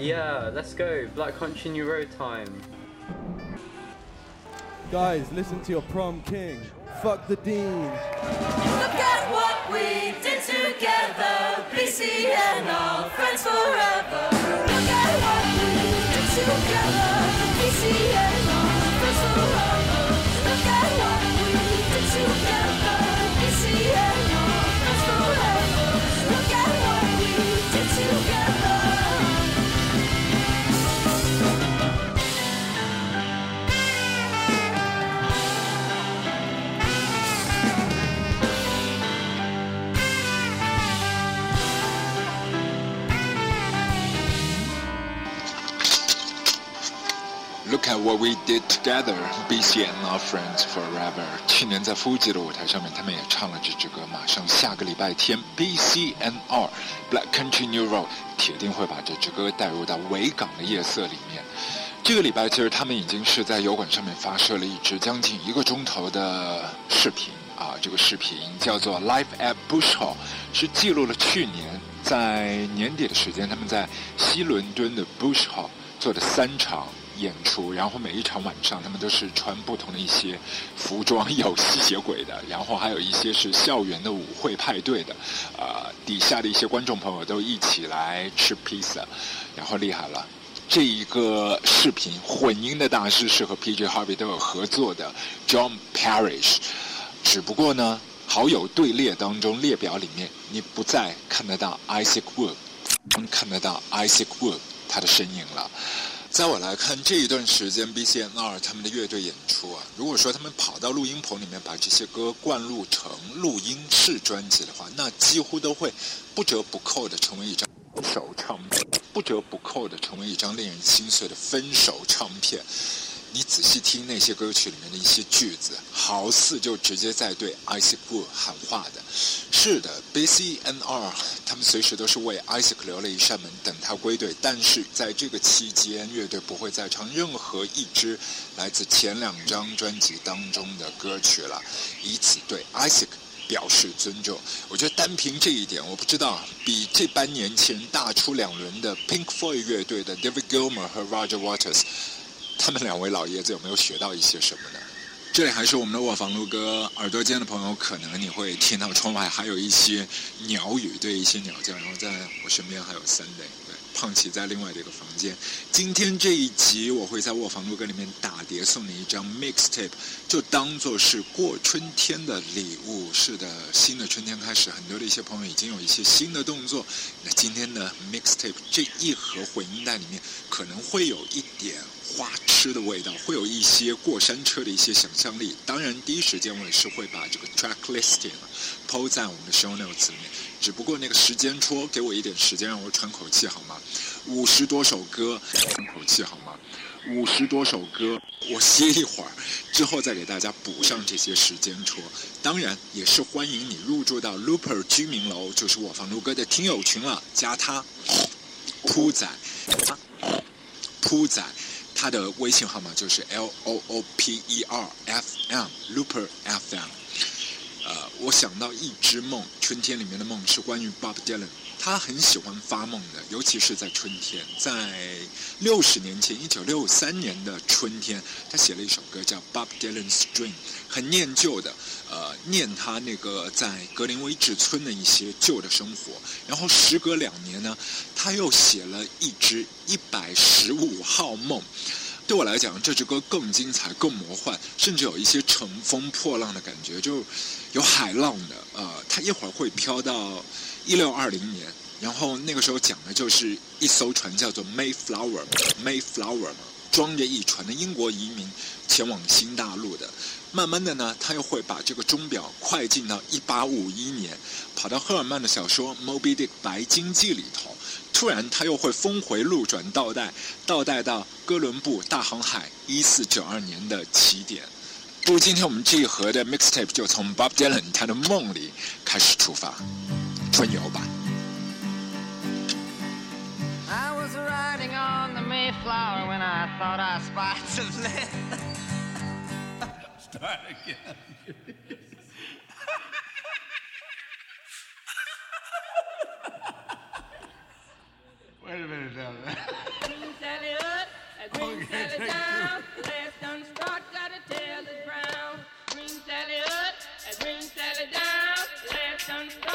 Yeah, let's go. Black Country New Road time. Guys, listen to your prom king. Fuck the dean. Look at what we did together, BC and all friends forever. Look at what we did together, BC 看 what we did together, BC and our friends forever。去年在 Fuji 的舞台上面，他们也唱了这支歌。马上下个礼拜天，B C N R Black Country New Road 铁定会把这支歌带入到维港的夜色里面。这个礼拜其实他们已经是在油管上面发射了一支将近一个钟头的视频啊，这个视频叫做 Live at Bush Hall，是记录了去年在年底的时间，他们在西伦敦的 Bush Hall 做的三场演出，然后每一场晚上他们都是穿不同的一些服装，有吸血鬼的，然后还有一些是校园的舞会派对的，呃，底下的一些观众朋友都一起来吃披萨，然后厉害了。这一个视频混音的大师是和 P.J. Harvey 都有合作的 John Parrish，只不过呢，好友队列当中列表里面你不再看得到 Isaac Wood，看得到 Isaac Wood 他的身影了。在我来看，这一段时间 BCNR 他们的乐队演出啊，如果说他们跑到录音棚里面把这些歌灌录成录音室专辑的话，那几乎都会不折不扣的成为一张分手唱片，不折不扣的成为一张令人心碎的分手唱片。你仔细听那些歌曲里面的一些句子，好似就直接在对 Isaac 喊话的。是的，BCNR 他们随时都是为 Isaac 留了一扇门，等他归队。但是在这个期间，乐队不会再唱任何一支来自前两张专辑当中的歌曲了，以此对 Isaac 表示尊重。我觉得单凭这一点，我不知道比这般年轻人大出两轮的 Pink Floyd 乐队的 David Gilmour 和 Roger Waters。他们两位老爷子有没有学到一些什么呢？这里还是我们的卧房录歌，耳朵尖的朋友可能你会听到窗外还有一些鸟语，对一些鸟叫，然后在我身边还有 Sunday，胖琪在另外的一个房间。今天这一集我会在卧房录歌里面打碟送你一张 mixtape，就当做是过春天的礼物。是的，新的春天开始，很多的一些朋友已经有一些新的动作。那今天的 mixtape 这一盒混音带里面可能会有一点。花痴的味道，会有一些过山车的一些想象力。当然，第一时间我也是会把这个 track listing 抛在我们的 show notes 里面。只不过那个时间戳，给我一点时间让我喘口气好吗？五十多首歌，喘口气好吗？五十多首歌，我歇一会儿，之后再给大家补上这些时间戳。当然，也是欢迎你入驻到 Looper 居民楼，就是我房录歌的听友群了。加他，铺仔，铺仔。他的微信号码就是 L O O P E R F M Looper F M。呃，我想到一只梦，春天里面的梦是关于 Bob Dylan。他很喜欢发梦的，尤其是在春天。在六十年前，一九六三年的春天，他写了一首歌叫《Bob Dylan's Dream》，很念旧的，呃，念他那个在格林威治村的一些旧的生活。然后时隔两年呢，他又写了一支《一百十五号梦》。对我来讲，这支歌更精彩、更魔幻，甚至有一些乘风破浪的感觉，就有海浪的。呃，它一会儿会飘到一六二零年，然后那个时候讲的就是一艘船叫做 Mayflower，Mayflower 装着一船的英国移民前往新大陆的。慢慢的呢，他又会把这个钟表快进到一八五一年，跑到赫尔曼的小说《Moby Dick 白鲸记》里头。突然，他又会峰回路转，倒带，倒带到哥伦布大航海一四九二年的起点。不如今天我们这一盒的 mixtape 就从 Bob Dylan 他的梦里开始出发，春游吧。 I was riding on the Mayflower when I thought I spied some land. Start again. Wait a minute now. Green Sally down, last start, gotta tell the ground. Green Sally up, green Sally down, last done start.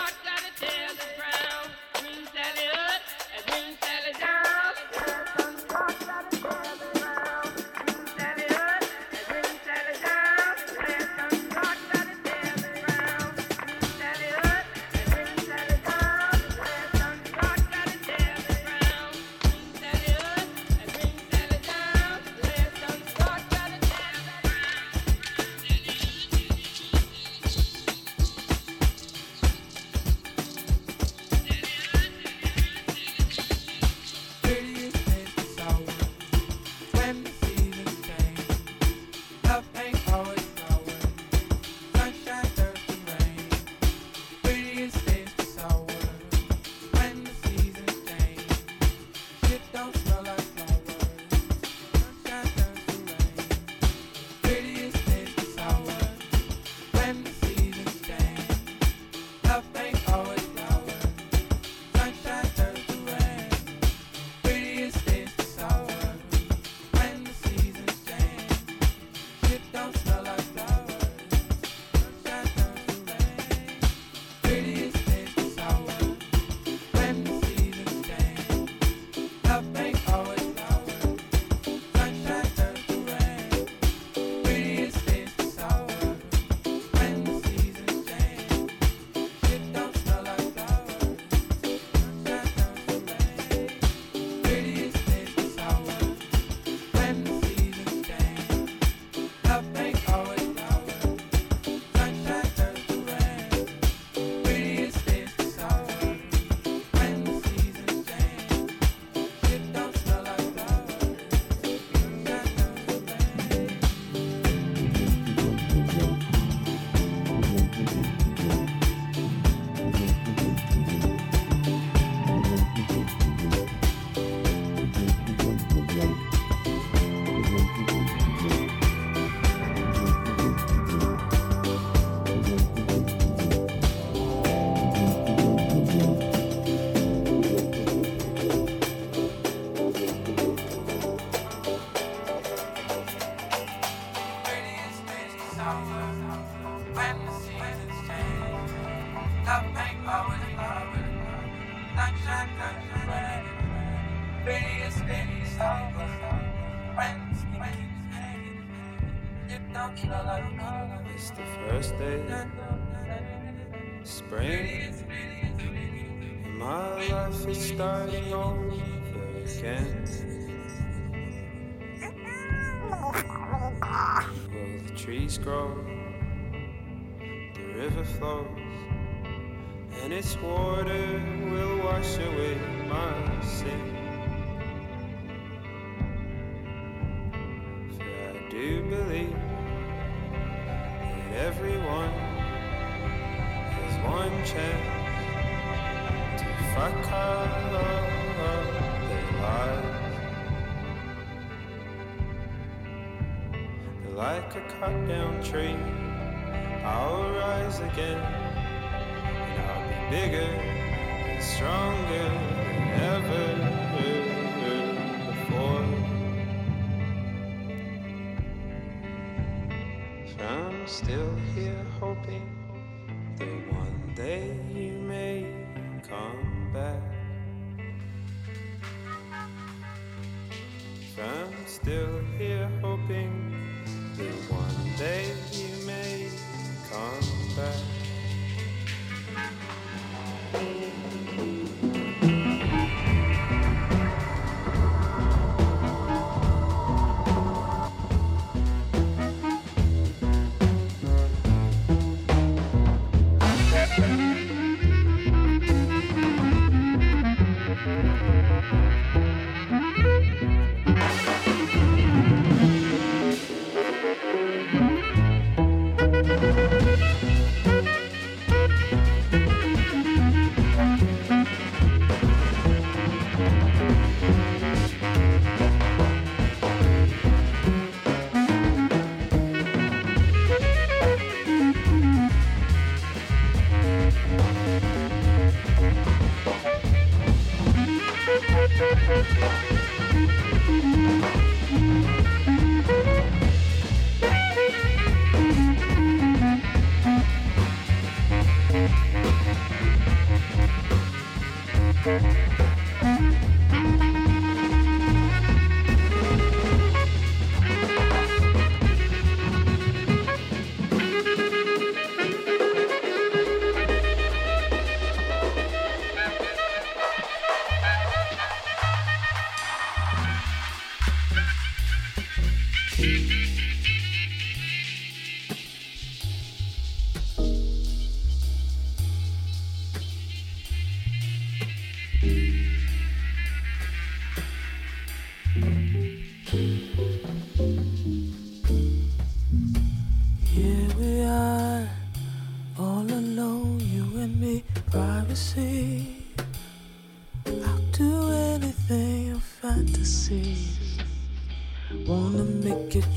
cut down tree, I'll rise again, and I'll be bigger and stronger than ever.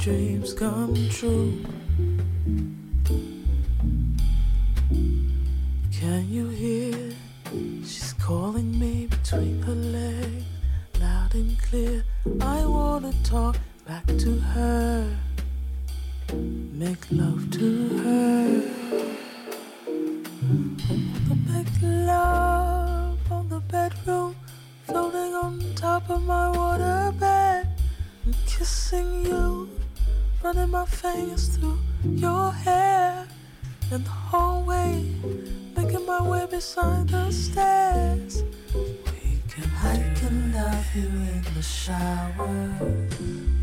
Dreams come true. Can you hear? She's calling me between her legs, loud and clear. I wanna talk back to her make love to her. Make love on the bedroom, floating on top of my and kissing you, running my fingers through your hair, in the hallway, making my way beside the stairs. We can hike and dive here in the shower.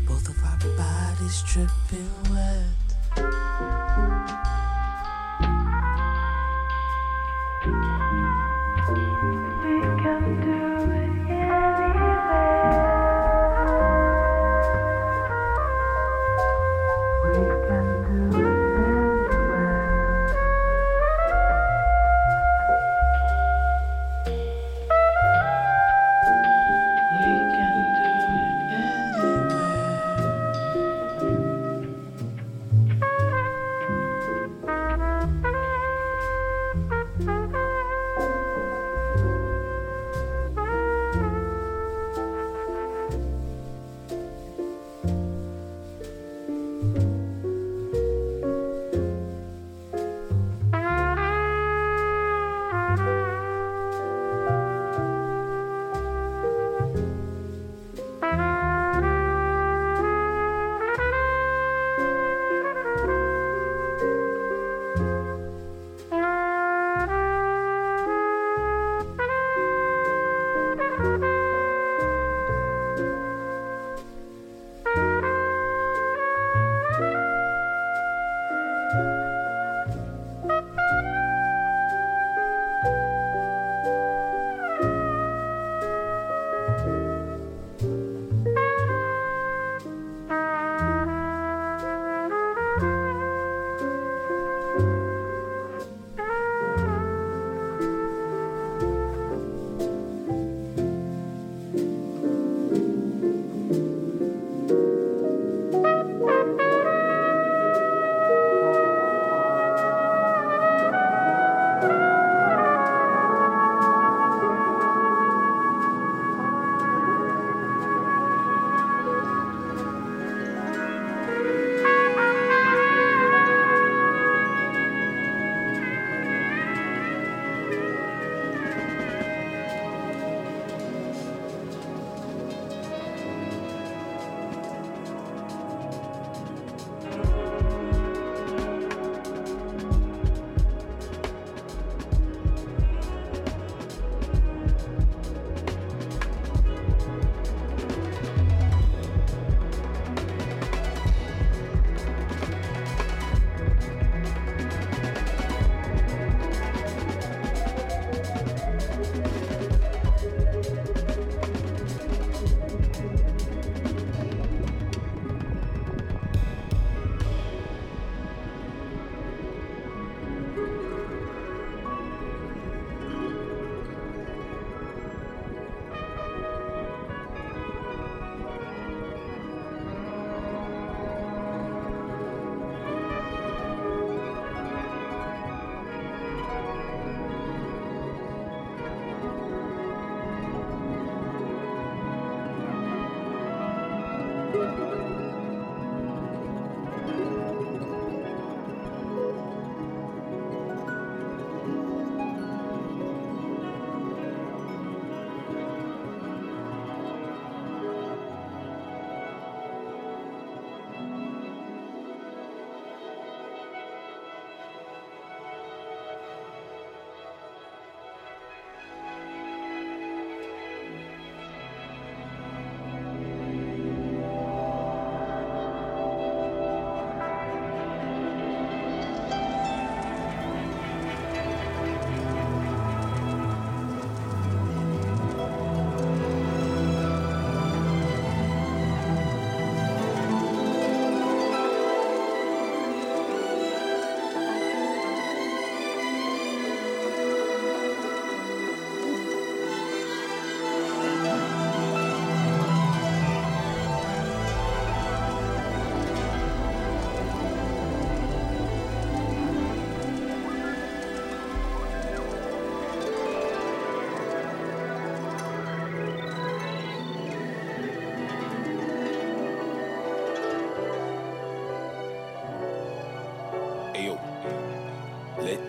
Both of our bodies dripping wet.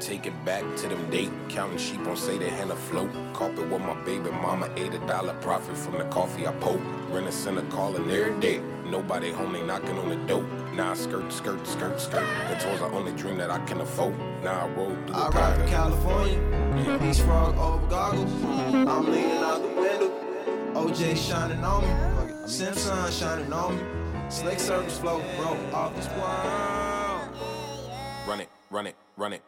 take it back to them date. Counting sheep on say they hand afloat. Carpet with my baby mama, ate a dollar profit from the coffee I poke. Rent a center calling every day. Nobody home, they knocking on the door. Now I skirt, skirt, skirt, skirt. The toys are only dream that I can afford. Now I roll through I rock California. Mm-hmm. These frog over goggles. I'm leaning out the window. OJ shining on me. Simpson shining on me. Slick service flow, bro, off the world. Run it, run it, run it.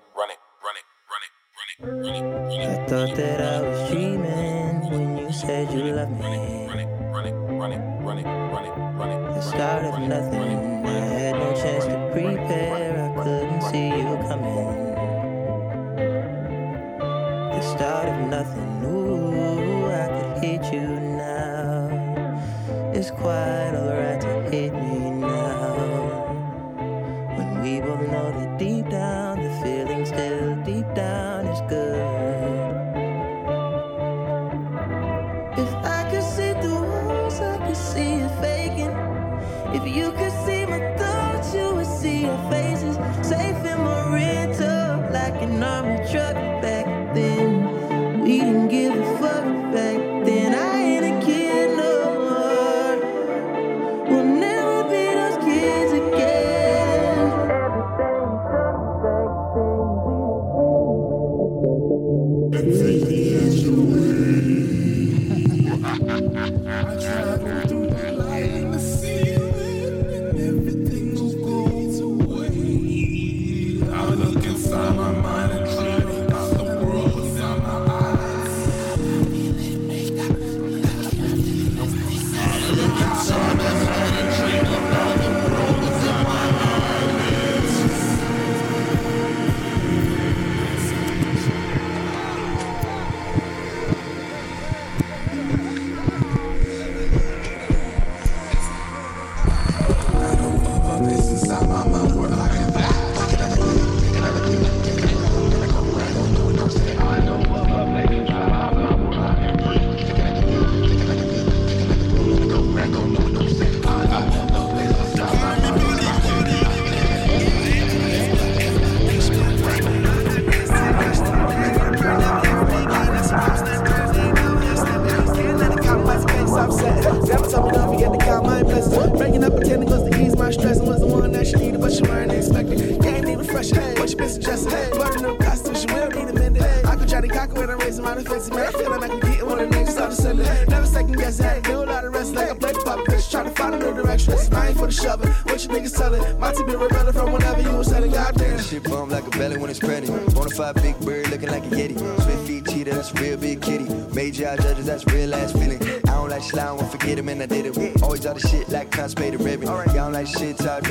get him and I did it. Always all the shit like constipated ribbon. Y'all like shit, type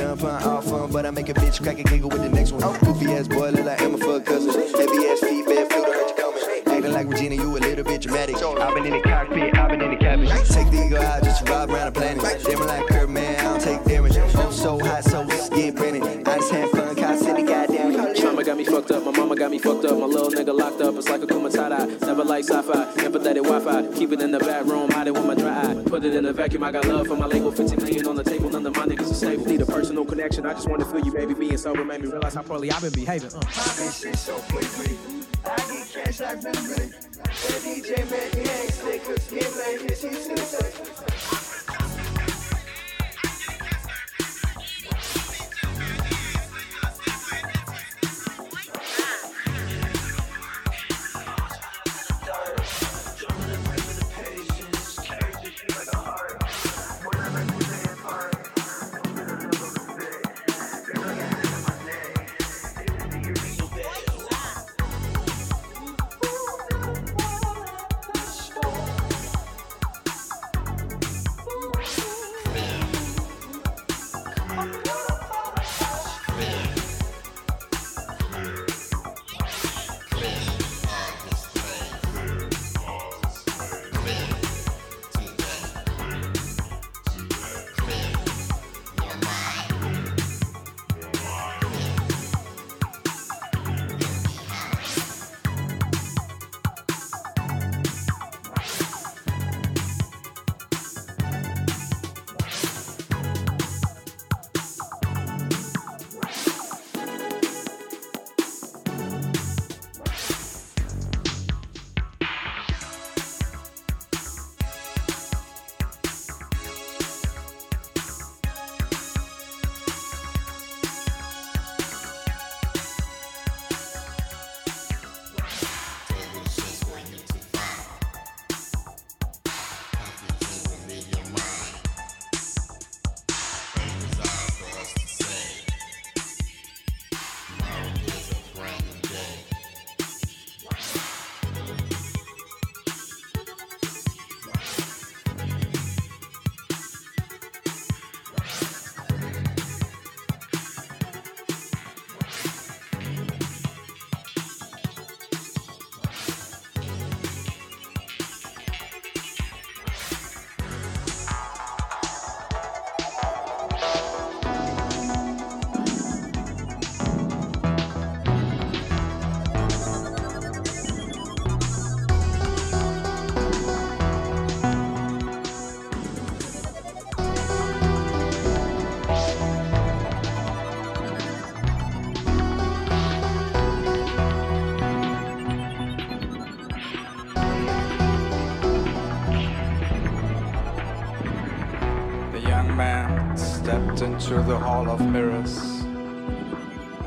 vacuum. I got love for my label, 50 million on the table. None of my niggas are stable. Need a personal connection. I just want to feel you, baby. Being sober made me realize how poorly I've been behaving. Uh. Poppin' shit so quickly. I get cash Billy into the Hall of Mirrors,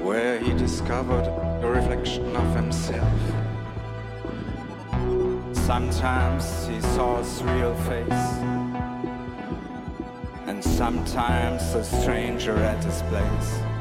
where he discovered a reflection of himself. Sometimes he saw his real face, and sometimes a stranger at his place.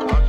Lead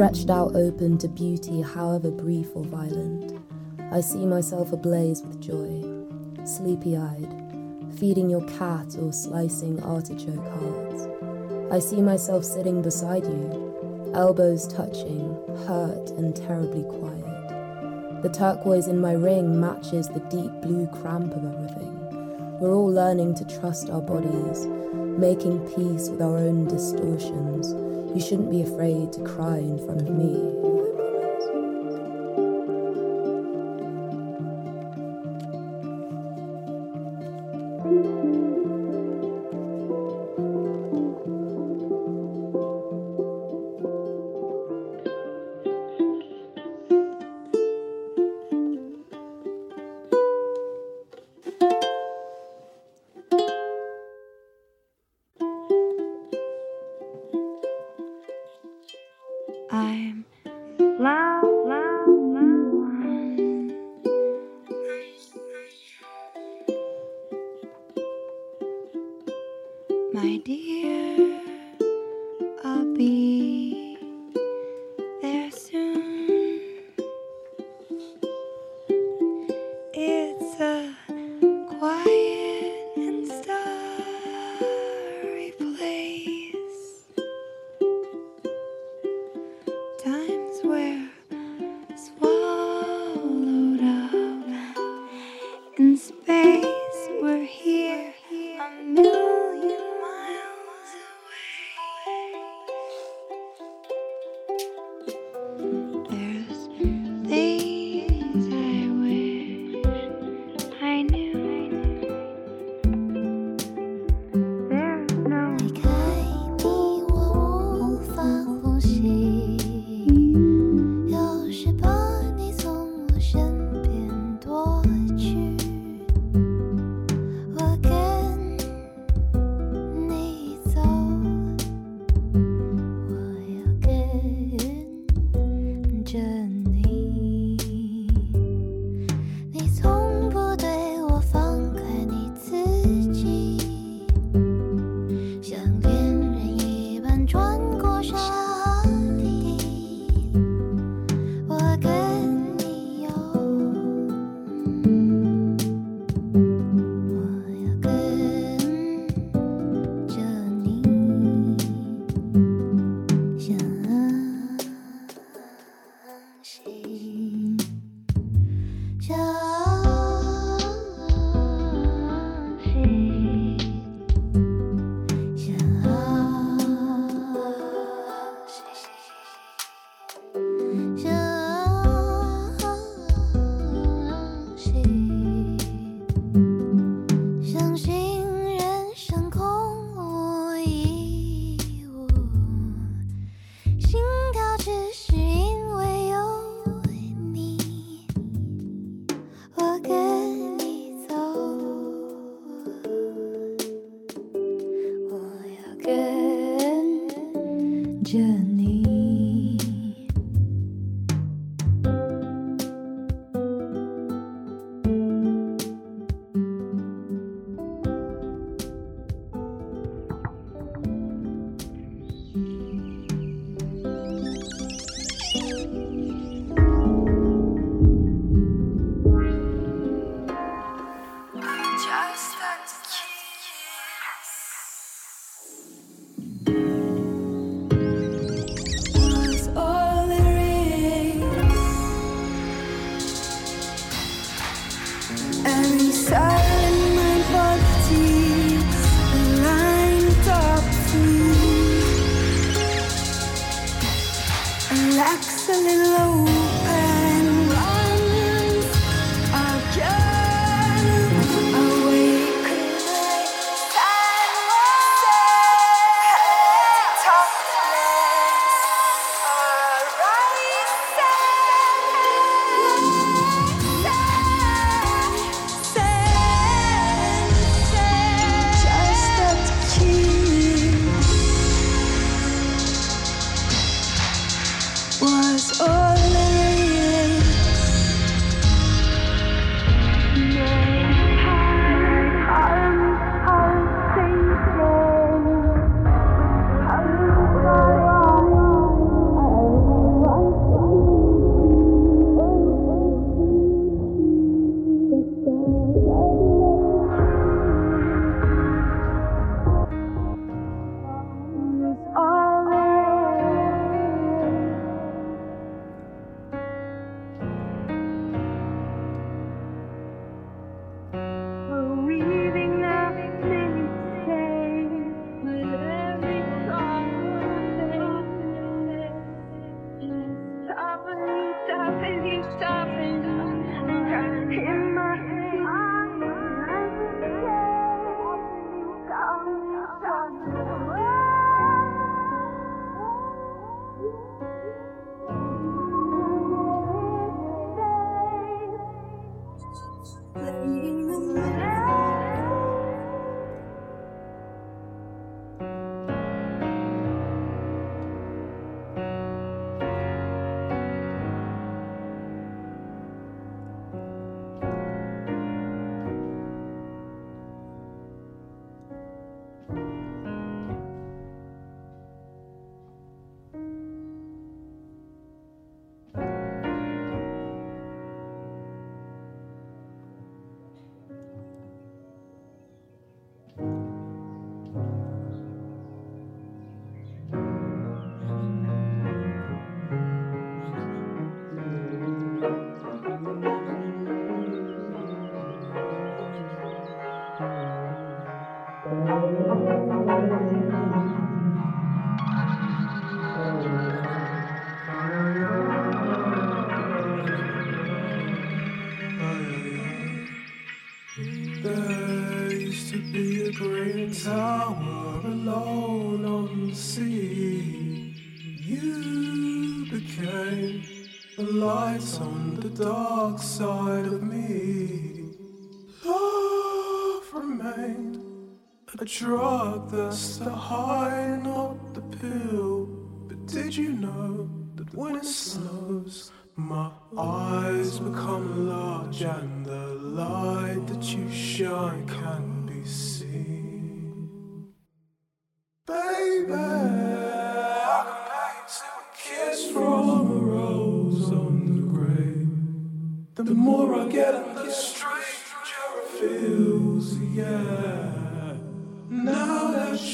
stretched out open to beauty, however brief or violent. I see myself ablaze with joy, sleepy eyed, feeding your cat or slicing artichoke hearts. I see myself sitting beside you, elbows touching, hurt and terribly quiet. The turquoise in my ring matches the deep blue cramp of everything. We're all learning to trust our bodies, making peace with our own distortions you shouldn't be afraid to cry in front of me.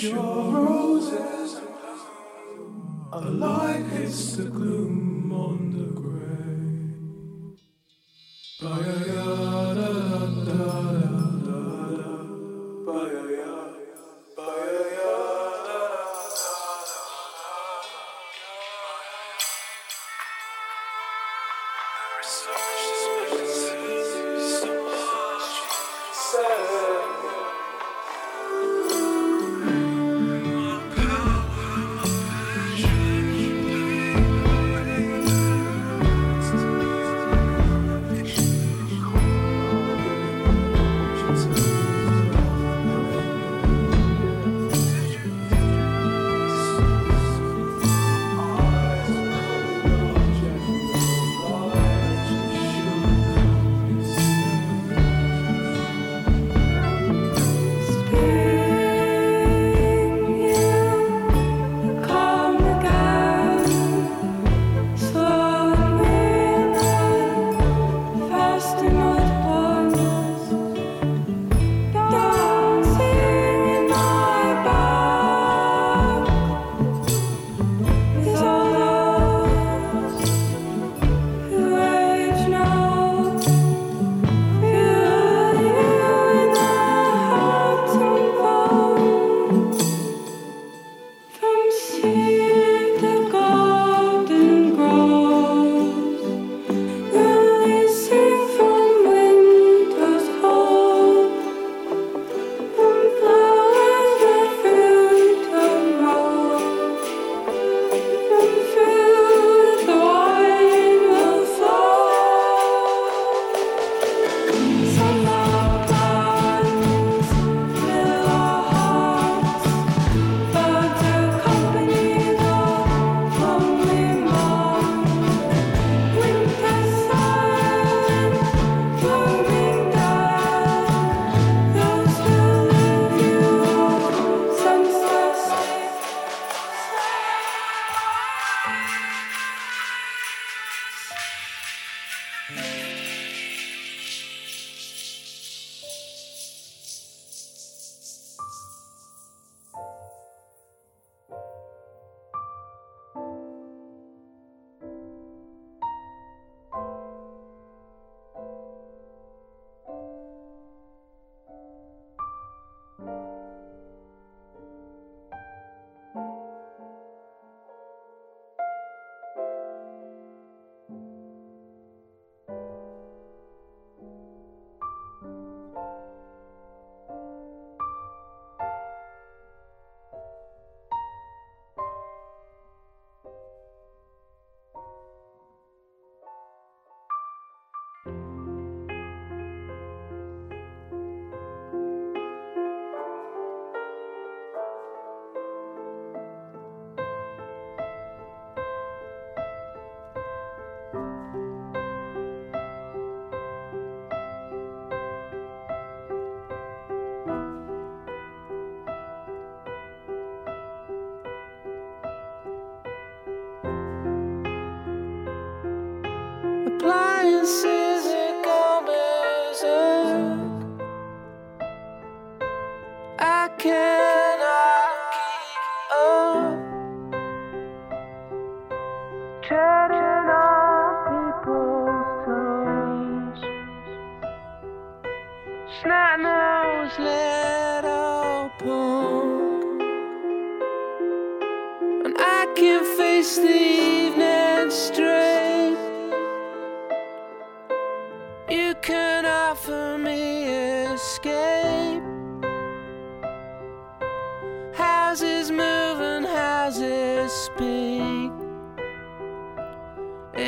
your roses are like hits the gloom on the grave. Ba-ya-ya-da-da-da.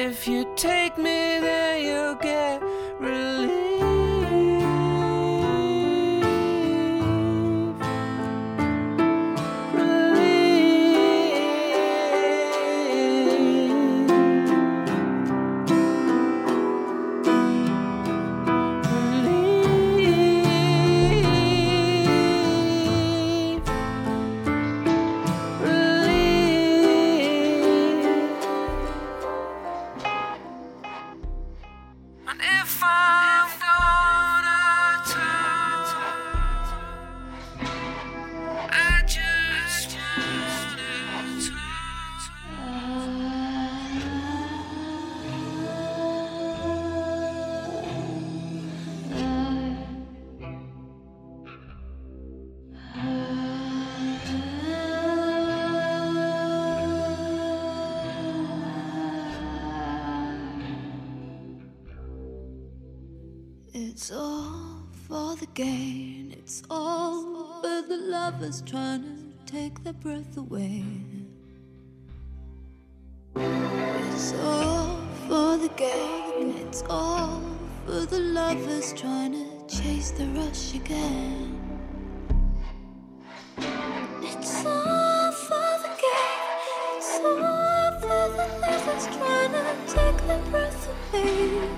If you take me there, you'll get relief. breath away. It's all for the game, it's all for the lovers trying to chase the rush again. It's all for the game, it's all for the lovers trying to take their breath away.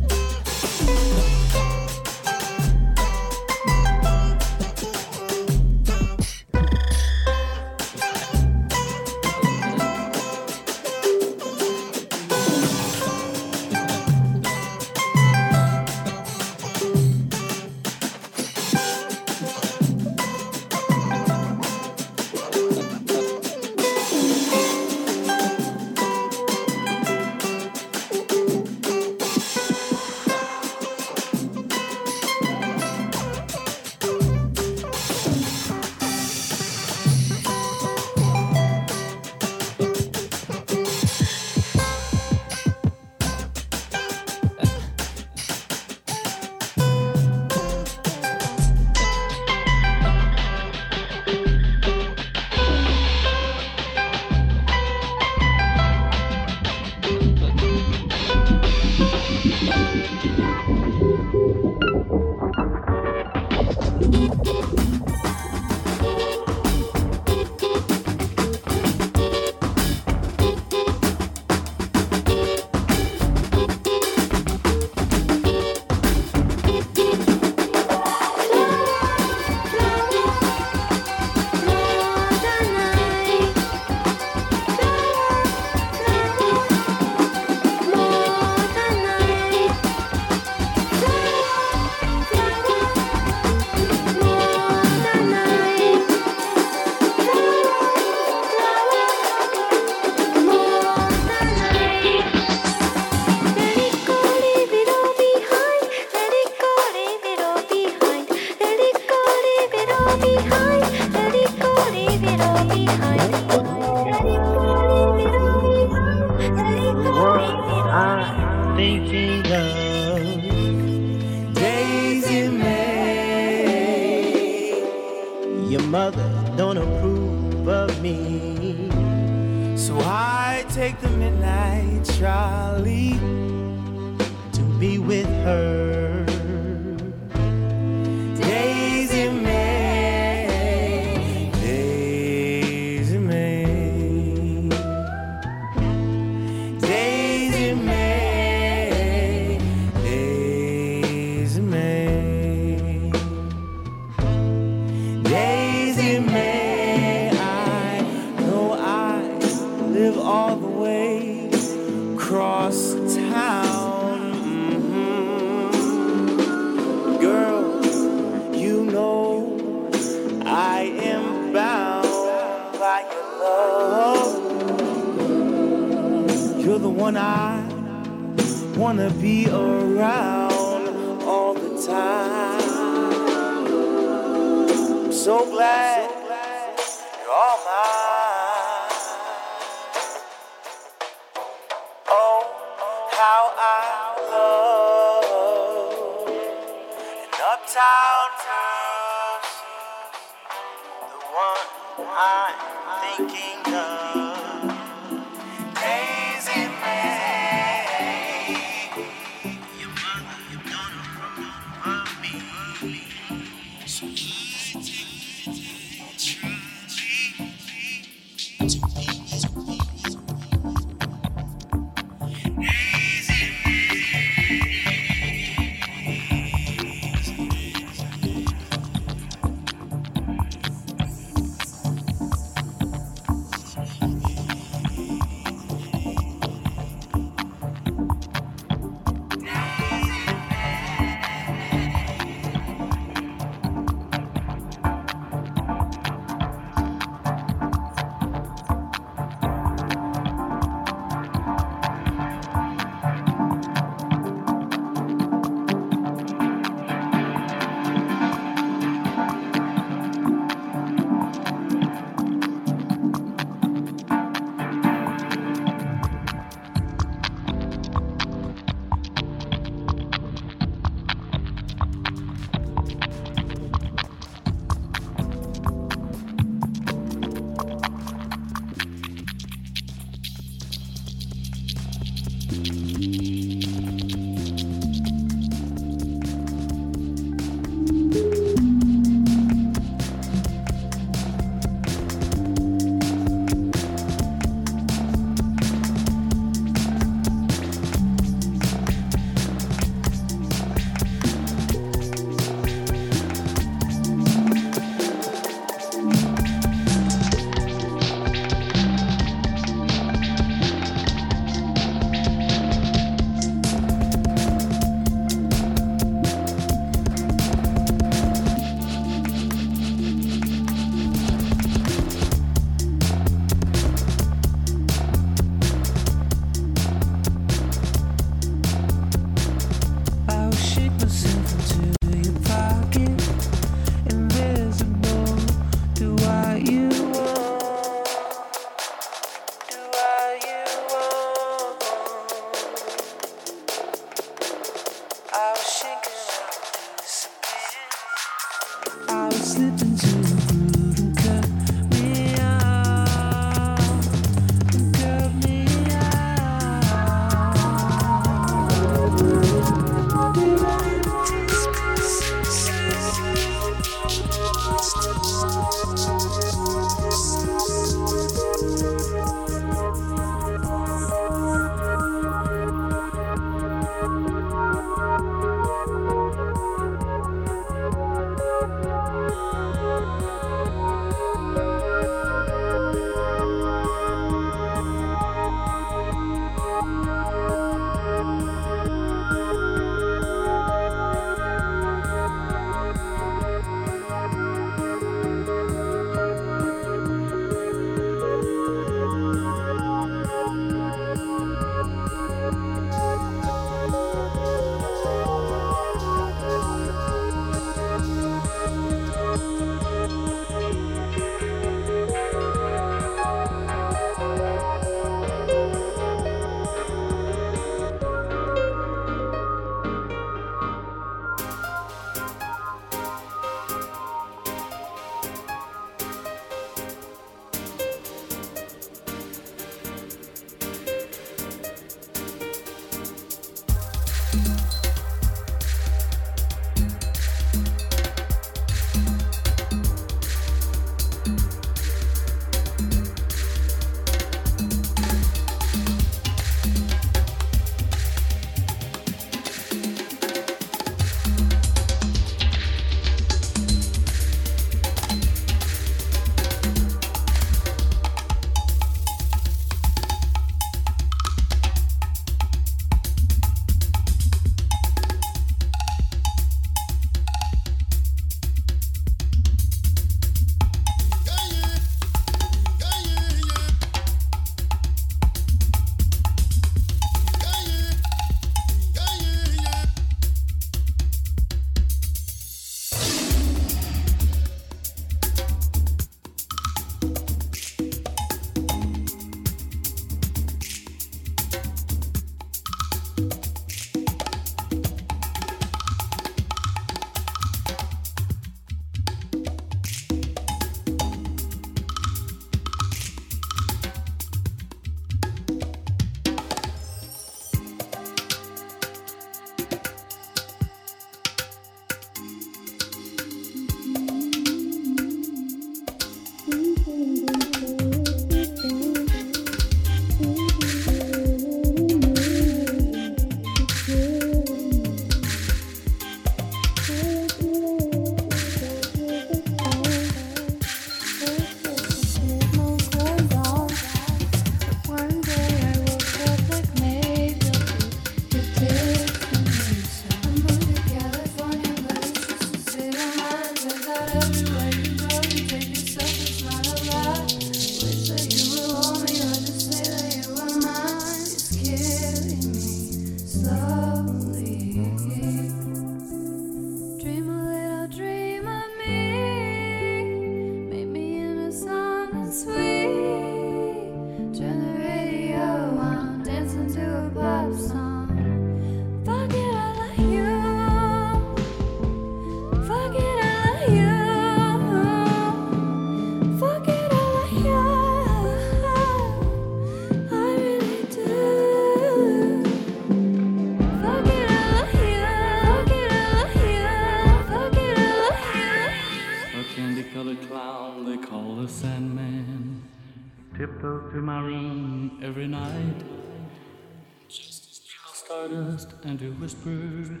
Whisper,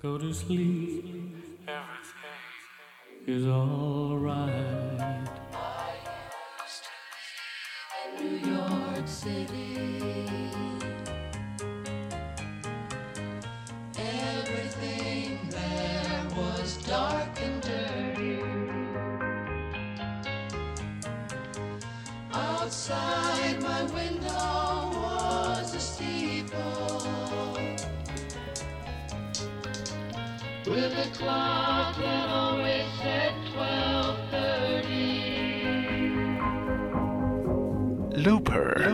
go to sleep. Everything is alright. I asked a new York City. Looper,